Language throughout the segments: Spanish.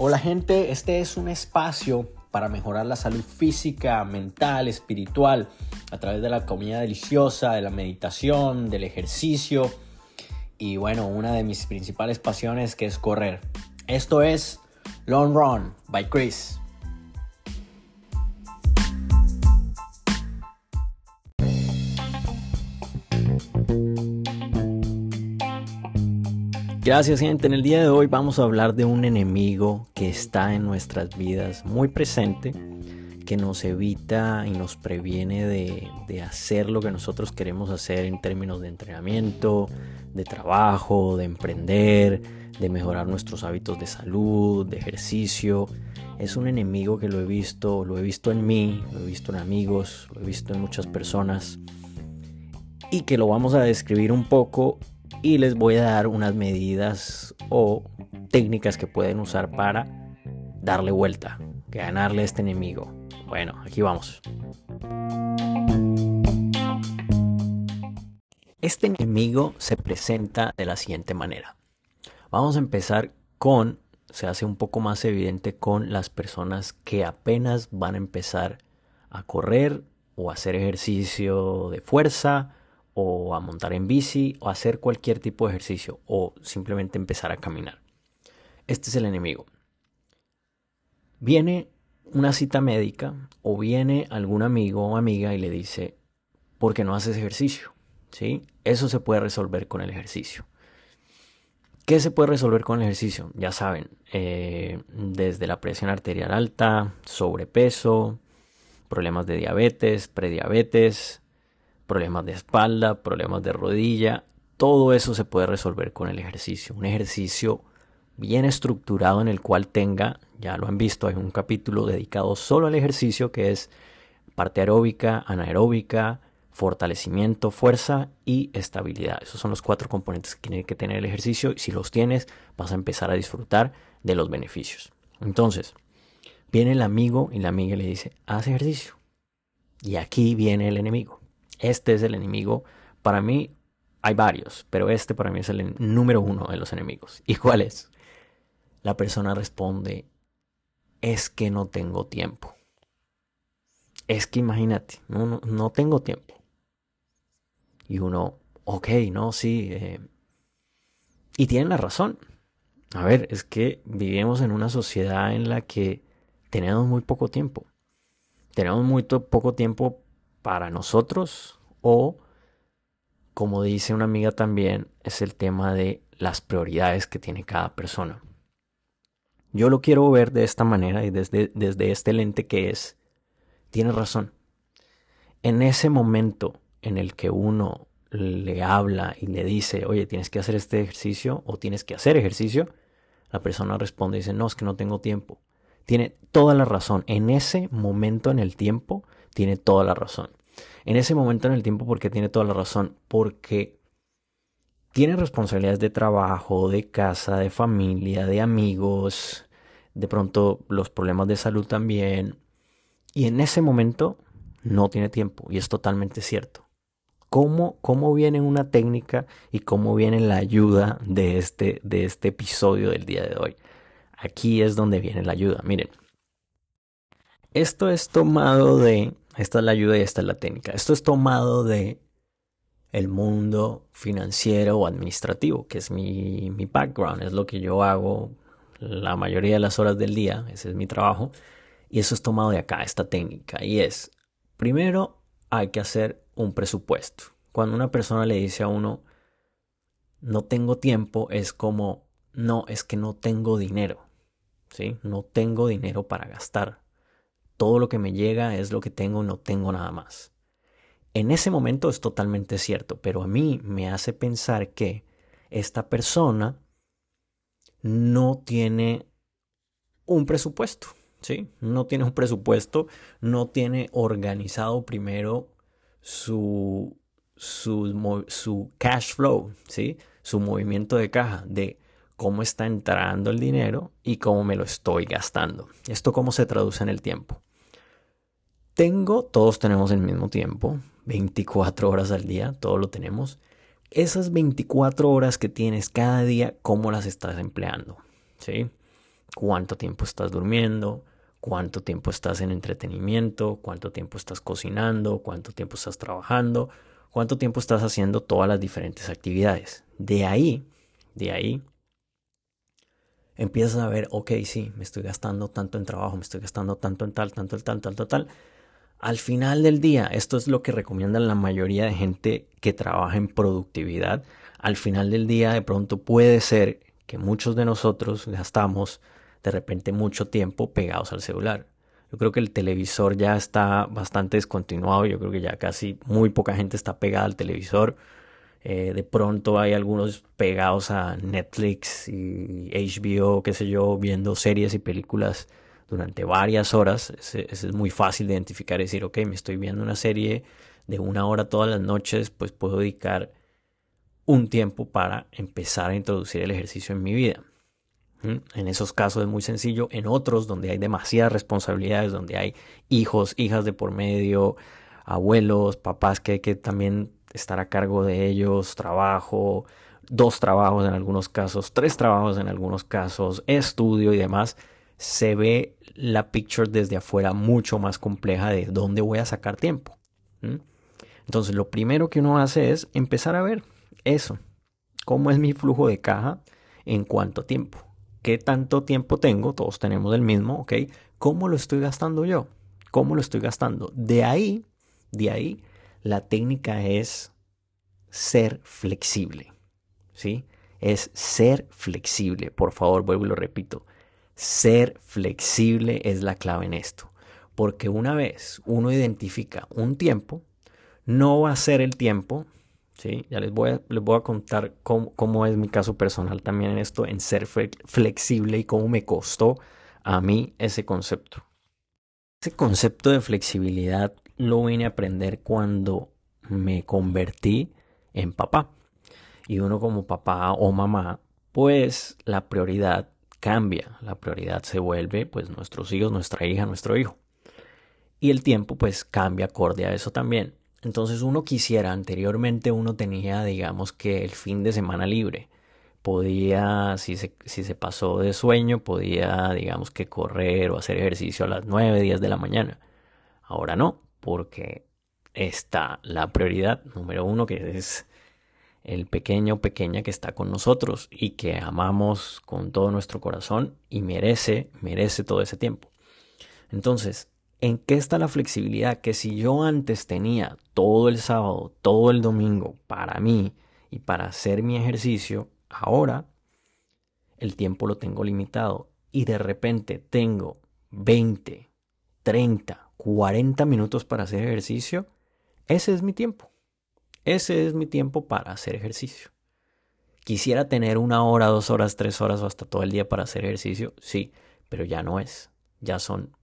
Hola gente, este es un espacio para mejorar la salud física, mental, espiritual, a través de la comida deliciosa, de la meditación, del ejercicio y bueno, una de mis principales pasiones que es correr. Esto es Long Run by Chris. Gracias gente, en el día de hoy vamos a hablar de un enemigo que está en nuestras vidas muy presente, que nos evita y nos previene de, hacer lo que nosotros queremos hacer en términos de entrenamiento, de trabajo, de emprender, de mejorar nuestros hábitos de salud, de ejercicio. Es un enemigo que lo he visto, lo he visto en mí, lo he visto en amigos, lo he visto en muchas personas y que lo vamos a describir un poco y les voy a dar unas medidas o técnicas que pueden usar para darle vuelta, ganarle a este enemigo. Bueno, aquí vamos. Este enemigo se presenta de la siguiente manera. Vamos a empezar con, se hace un poco más evidente con las personas que apenas van a empezar a correr o a hacer ejercicio de fuerza o a montar en bici o hacer cualquier tipo de ejercicio o simplemente empezar a caminar. Este es el enemigo. Viene una cita médica o viene algún amigo o amiga y le dice, ¿por qué no haces ejercicio? ¿Sí? Eso se puede resolver con el ejercicio. ¿Qué se puede resolver con el ejercicio? Ya saben, eh, desde la presión arterial alta, sobrepeso, problemas de diabetes, prediabetes, problemas de espalda, problemas de rodilla, todo eso se puede resolver con el ejercicio. Un ejercicio bien estructurado en el cual tenga, ya lo han visto, hay un capítulo dedicado solo al ejercicio que es parte aeróbica, anaeróbica, fortalecimiento, fuerza y estabilidad. Esos son los cuatro componentes que tiene que tener el ejercicio y si los tienes vas a empezar a disfrutar de los beneficios. Entonces, viene el amigo y la amiga le dice, haz ejercicio. Y aquí viene el enemigo. Este es el enemigo. Para mí hay varios, pero este para mí es el número uno de los enemigos. ¿Y cuál es? La persona responde, es que no tengo tiempo. Es que imagínate, no, no, tengo tiempo. Y uno, ok, no, sí. Eh". Y tienen la razón. A ver, es que vivimos en una sociedad en la que tenemos muy poco tiempo. Tenemos muy poco tiempo para nosotros o, como dice una amiga también, es el tema de las prioridades que tiene cada persona. Yo lo quiero ver de esta manera y desde, desde este lente que es, tiene razón. En ese momento en el que uno le habla y le dice, oye, tienes que hacer este ejercicio o tienes que hacer ejercicio, la persona responde y dice, no, es que no tengo tiempo. Tiene toda la razón. En ese momento en el tiempo, tiene toda la razón. En ese momento en el tiempo, porque tiene toda la razón, porque tiene responsabilidades de trabajo, de casa, de familia, de amigos, de pronto los problemas de salud también. Y en ese momento no tiene tiempo, y es totalmente cierto. ¿Cómo, cómo viene una técnica y cómo viene la ayuda de este, de este episodio del día de hoy? Aquí es donde viene la ayuda. Miren, esto es tomado de esta es la ayuda y esta es la técnica. Esto es tomado de el mundo financiero o administrativo, que es mi, mi background, es lo que yo hago la mayoría de las horas del día, ese es mi trabajo, y eso es tomado de acá, esta técnica, y es, primero hay que hacer un presupuesto. Cuando una persona le dice a uno, no tengo tiempo, es como, no, es que no tengo dinero, ¿sí? No tengo dinero para gastar todo lo que me llega es lo que tengo, no tengo nada más. En ese momento es totalmente cierto, pero a mí me hace pensar que esta persona no tiene un presupuesto, ¿sí? No tiene un presupuesto, no tiene organizado primero su, su, su cash flow, ¿sí? Su movimiento de caja, de cómo está entrando el dinero y cómo me lo estoy gastando. ¿Esto cómo se traduce en el tiempo? Tengo, todos tenemos el mismo tiempo, 24 horas al día, todos lo tenemos. Esas 24 horas que tienes cada día, ¿cómo las estás empleando? ¿Sí? cuánto tiempo estás durmiendo, cuánto tiempo estás en entretenimiento, cuánto tiempo estás cocinando, cuánto tiempo estás trabajando, cuánto tiempo estás haciendo todas las diferentes actividades. De ahí, de ahí, empiezas a ver, ok, sí, me estoy gastando tanto en trabajo, me estoy gastando tanto en tal, tanto en tal, tal, tal, tal. Al final del día, esto es lo que recomiendan la mayoría de gente que trabaja en productividad. Al final del día, de pronto puede ser que muchos de nosotros gastamos de repente mucho tiempo pegados al celular. Yo creo que el televisor ya está bastante descontinuado, yo creo que ya casi muy poca gente está pegada al televisor. Eh, de pronto hay algunos pegados a Netflix y HBO, qué sé yo, viendo series y películas durante varias horas. Es, es muy fácil de identificar y decir, ok, me estoy viendo una serie de una hora todas las noches, pues puedo dedicar un tiempo para empezar a introducir el ejercicio en mi vida. En esos casos es muy sencillo. En otros, donde hay demasiadas responsabilidades, donde hay hijos, hijas de por medio, abuelos, papás que hay que también estar a cargo de ellos, trabajo, dos trabajos en algunos casos, tres trabajos en algunos casos, estudio y demás, se ve la picture desde afuera mucho más compleja de dónde voy a sacar tiempo. Entonces, lo primero que uno hace es empezar a ver eso. ¿Cómo es mi flujo de caja en cuánto tiempo? qué tanto tiempo tengo, todos tenemos el mismo, ¿ok? ¿Cómo lo estoy gastando yo? ¿Cómo lo estoy gastando? De ahí, de ahí, la técnica es ser flexible, ¿sí? Es ser flexible. Por favor, vuelvo y lo repito. Ser flexible es la clave en esto. Porque una vez uno identifica un tiempo, no va a ser el tiempo ¿sí? Ya les voy a, les voy a contar cómo, es mi caso personal también en esto, en ser flexible y cómo me costó a mí ese concepto. Ese concepto de flexibilidad lo vine a aprender cuando me convertí en papá. Y uno como papá o mamá, pues la prioridad cambia, la prioridad se vuelve pues nuestros hijos, nuestra hija, nuestro hijo. Y el tiempo pues cambia acorde a eso también. Entonces uno quisiera, anteriormente uno tenía, digamos que el fin de semana libre. Podía, si se, si se pasó de sueño, podía, digamos que correr o hacer ejercicio a las 9, 10 de la mañana. Ahora no, porque está la prioridad número uno, que es el pequeño o pequeña que está con nosotros y que amamos con todo nuestro corazón y merece, merece todo ese tiempo. Entonces, ¿En qué está la flexibilidad? Que si yo antes tenía todo el sábado, todo el domingo para mí y para hacer mi ejercicio, ahora el tiempo lo tengo limitado y de repente tengo 20, 30, 40 minutos para hacer ejercicio, ese es mi tiempo. Ese es mi tiempo para hacer ejercicio. Quisiera tener una hora, dos horas, tres horas o hasta todo el día para hacer ejercicio, sí, pero ya no es. Ya son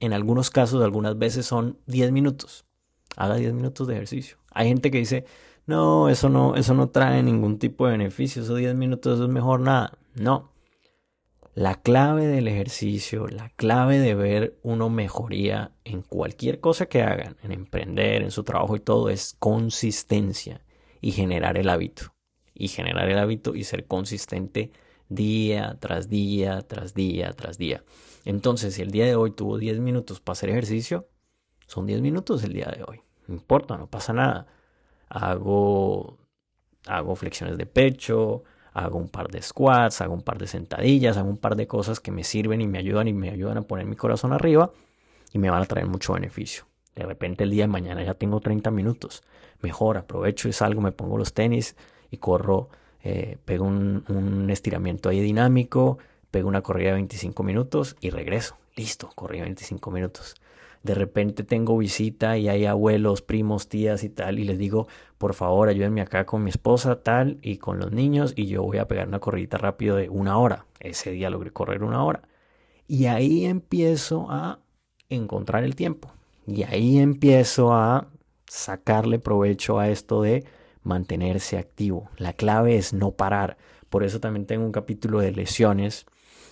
en algunos casos, algunas veces son 10 minutos. Haga 10 minutos de ejercicio. Hay gente que dice, no, eso no, eso no trae ningún tipo de beneficio, esos 10 minutos es mejor nada. No. La clave del ejercicio, la clave de ver uno mejoría en cualquier cosa que hagan, en emprender, en su trabajo y todo, es consistencia y generar el hábito. Y generar el hábito y ser consistente día tras día, tras día, tras día. Entonces, si el día de hoy tuvo 10 minutos para hacer ejercicio, son 10 minutos el día de hoy. No importa, no pasa nada. Hago, hago flexiones de pecho, hago un par de squats, hago un par de sentadillas, hago un par de cosas que me sirven y me ayudan y me ayudan a poner mi corazón arriba y me van a traer mucho beneficio. De repente el día de mañana ya tengo 30 minutos. Mejor, aprovecho y salgo, me pongo los tenis y corro, eh, pego un, un estiramiento ahí dinámico, pego una corrida de 25 minutos y regreso. Listo, corrí 25 minutos. De repente tengo visita y hay abuelos, primos, tías y tal, y les digo, por favor, ayúdenme acá con mi esposa, tal, y con los niños, y yo voy a pegar una corridita rápido de una hora. Ese día logré correr una hora. Y ahí empiezo a encontrar el tiempo. Y ahí empiezo a sacarle provecho a esto de mantenerse activo. La clave es no parar. Por eso también tengo un capítulo de lesiones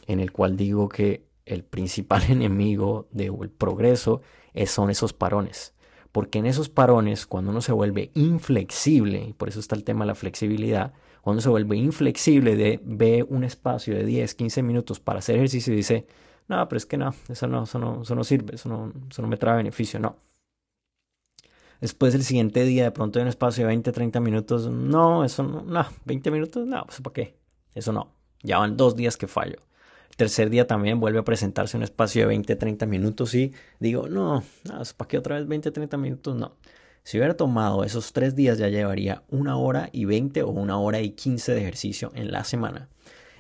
en el cual digo que el principal enemigo del progreso son esos parones. Porque en esos parones, cuando uno se vuelve inflexible, y por eso está el tema de la flexibilidad, cuando se vuelve inflexible de ve un espacio de 10, 15 minutos para hacer ejercicio y dice, no, pero es que no, eso no, eso no, eso no sirve, eso no, eso no me trae beneficio, no. Después el siguiente día de pronto hay un espacio de 20, 30 minutos, no, eso no, no, 20 minutos, no, pues ¿para qué? Eso no, ya van dos días que fallo. Tercer día también vuelve a presentarse un espacio de 20, 30 minutos y digo, no, no ¿para qué otra vez 20, 30 minutos? No. Si hubiera tomado esos tres días ya llevaría una hora y 20 o una hora y 15 de ejercicio en la semana.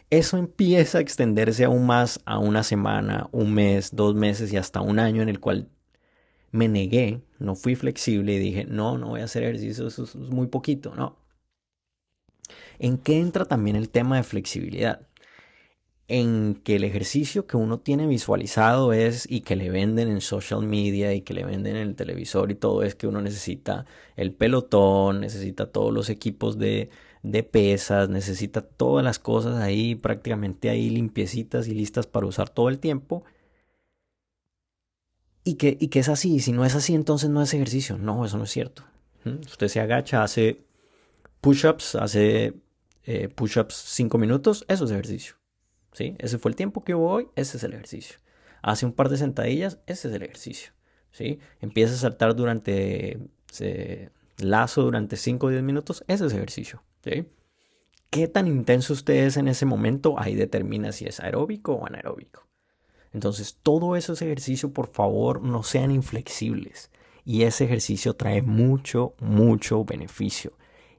Eso empieza a extenderse aún más a una semana, un mes, dos meses y hasta un año en el cual me negué, no fui flexible y dije, no, no voy a hacer ejercicio, eso es muy poquito, no. ¿En qué entra también el tema de flexibilidad? En que el ejercicio que uno tiene visualizado es y que le venden en social media y que le venden en el televisor y todo es que uno necesita el pelotón, necesita todos los equipos de, de pesas, necesita todas las cosas ahí prácticamente ahí limpiecitas y listas para usar todo el tiempo. Y que, y que es así, si no es así entonces no es ejercicio. No, eso no es cierto. ¿Mm? Usted se agacha, hace push-ups, hace eh, push-ups 5 minutos, eso es ejercicio. Ese fue el tiempo que hubo hoy, ese es el ejercicio. Hace un par de sentadillas, ese es el ejercicio, ¿sí? Empieza a saltar durante, lazo durante 5 o 10 minutos, ese es ejercicio, ¿sí? ¿Qué tan intenso usted es en ese momento? Ahí determina si es aeróbico o anaeróbico. Entonces, todo ese ejercicio, por favor, no sean inflexibles. Y ese ejercicio trae mucho, mucho beneficio.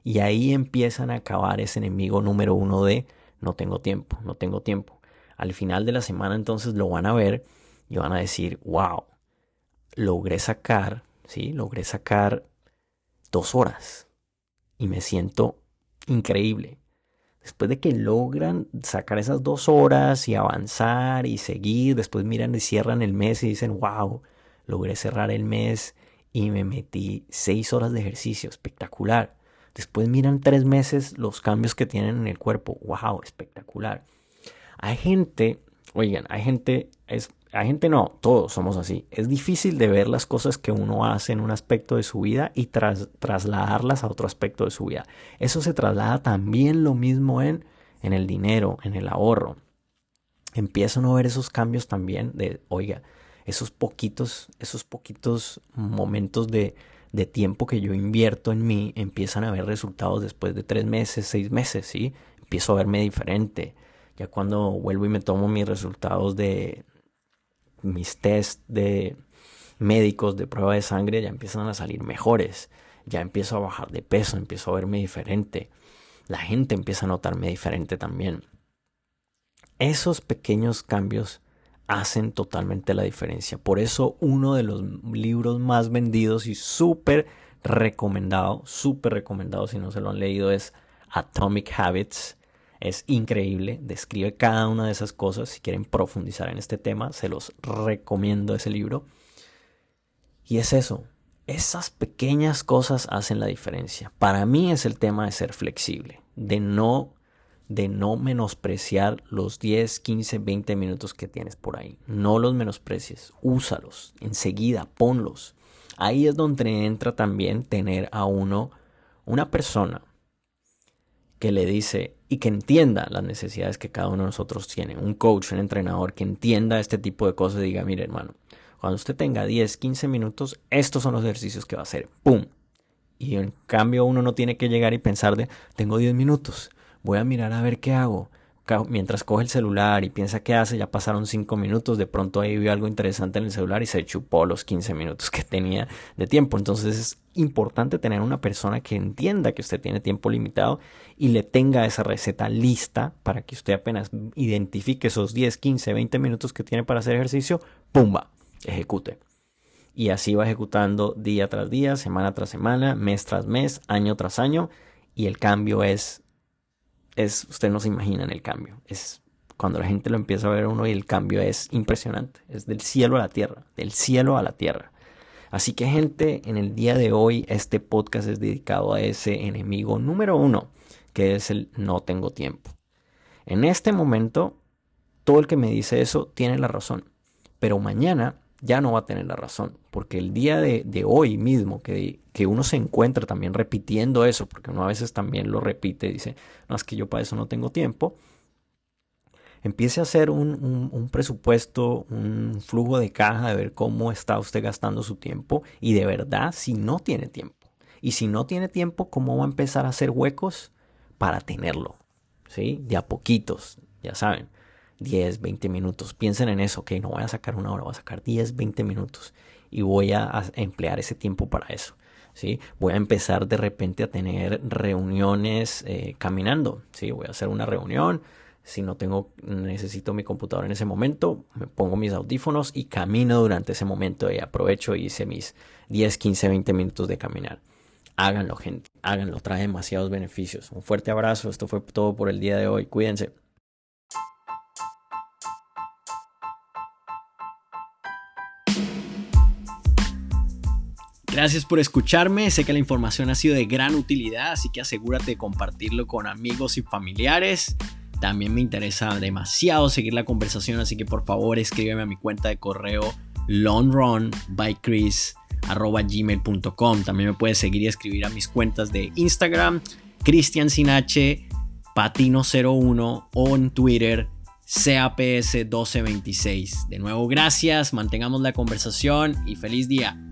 Y ahí empiezan a acabar ese enemigo número uno de no tengo tiempo, no tengo tiempo. Al final de la semana entonces lo van a ver y van a decir, wow, logré sacar, ¿sí? Logré sacar dos horas y me siento increíble. Después de que logran sacar esas dos horas y avanzar y seguir, después miran y cierran el mes y dicen, wow, logré cerrar el mes y me metí seis horas de ejercicio, espectacular. Después miran tres meses los cambios que tienen en el cuerpo. ¡Wow! Espectacular. Hay gente, oigan, hay gente, es, hay gente no, todos somos así. Es difícil de ver las cosas que uno hace en un aspecto de su vida y trasladarlas a otro aspecto de su vida. Eso se traslada también lo mismo en, en el dinero, en el ahorro. Empieza uno a ver esos cambios también de, oiga, esos poquitos, esos poquitos momentos de, de tiempo que yo invierto en mí empiezan a ver resultados después de tres meses, seis meses, ¿sí? Empiezo a verme diferente. Ya cuando vuelvo y me tomo mis resultados de mis test de médicos de prueba de sangre, ya empiezan a salir mejores. Ya empiezo a bajar de peso, empiezo a verme diferente. La gente empieza a notarme diferente también. Esos pequeños cambios hacen totalmente la diferencia. Por eso uno de los libros más vendidos y súper recomendado, súper recomendado si no se lo han leído es Atomic Habits. Es increíble, describe cada una de esas cosas. Si quieren profundizar en este tema, se los recomiendo ese libro. Y es eso, esas pequeñas cosas hacen la diferencia. Para mí es el tema de ser flexible, de no de no menospreciar los 10, 15, 20 minutos que tienes por ahí. No los menosprecies, úsalos, enseguida, ponlos. Ahí es donde entra también tener a uno, una persona que le dice y que entienda las necesidades que cada uno de nosotros tiene. Un coach, un entrenador que entienda este tipo de cosas y diga, mire hermano, cuando usted tenga 10, 15 minutos, estos son los ejercicios que va a hacer. ¡Pum! Y en cambio uno no tiene que llegar y pensar de, tengo 10 minutos voy a mirar a ver qué hago. Mientras coge el celular y piensa qué hace, ya pasaron 5 minutos, de pronto ahí vio algo interesante en el celular y se chupó los 15 minutos que tenía de tiempo. Entonces es importante tener una persona que entienda que usted tiene tiempo limitado y le tenga esa receta lista para que usted apenas identifique esos 10, 15, 20 minutos que tiene para hacer ejercicio, ¡pumba! Ejecute. Y así va ejecutando día tras día, semana tras semana, mes tras mes, año tras año. Y el cambio es es, usted no se imagina el cambio. Es cuando la gente lo empieza a ver uno y el cambio es impresionante. Es del cielo a la tierra, del cielo a la tierra. Así que gente, en el día de hoy este podcast es dedicado a ese enemigo número uno, que es el no tengo tiempo. En este momento, todo el que me dice eso tiene la razón. Pero mañana ya no va a tener la razón. Porque el día de, hoy mismo, que, que, uno se encuentra también repitiendo eso, porque uno a veces también lo repite dice, no, es que yo para eso no tengo tiempo. Empiece a hacer un, presupuesto, un flujo de caja de ver cómo está usted gastando su tiempo y de verdad si no tiene tiempo. Y si no tiene tiempo, ¿cómo va a empezar a hacer huecos para tenerlo? ¿Sí? De a poquitos, ya saben 10, 20 minutos. Piensen en eso, que no voy a sacar una hora, voy a sacar 10, 20 minutos y voy a, emplear ese tiempo para eso. ¿sí? Voy a empezar de repente a tener reuniones eh, caminando. ¿sí? Voy a hacer una reunión. Si no tengo, necesito mi computadora en ese momento, me pongo mis audífonos y camino durante ese momento y aprovecho y hice mis 10, 15, 20 minutos de caminar. Háganlo, gente, háganlo, trae demasiados beneficios. Un fuerte abrazo, esto fue todo por el día de hoy, cuídense. Gracias por escucharme, sé que la información ha sido de gran utilidad, así que asegúrate de compartirlo con amigos y familiares. También me interesa demasiado seguir la conversación, así que por favor escríbeme a mi cuenta de correo longrunbychris.gmail.com También me puedes seguir y escribir a mis cuentas de Instagram, Cristian Sinache, Patino01 o en Twitter, CAPS1226. De nuevo, gracias, mantengamos la conversación y feliz día.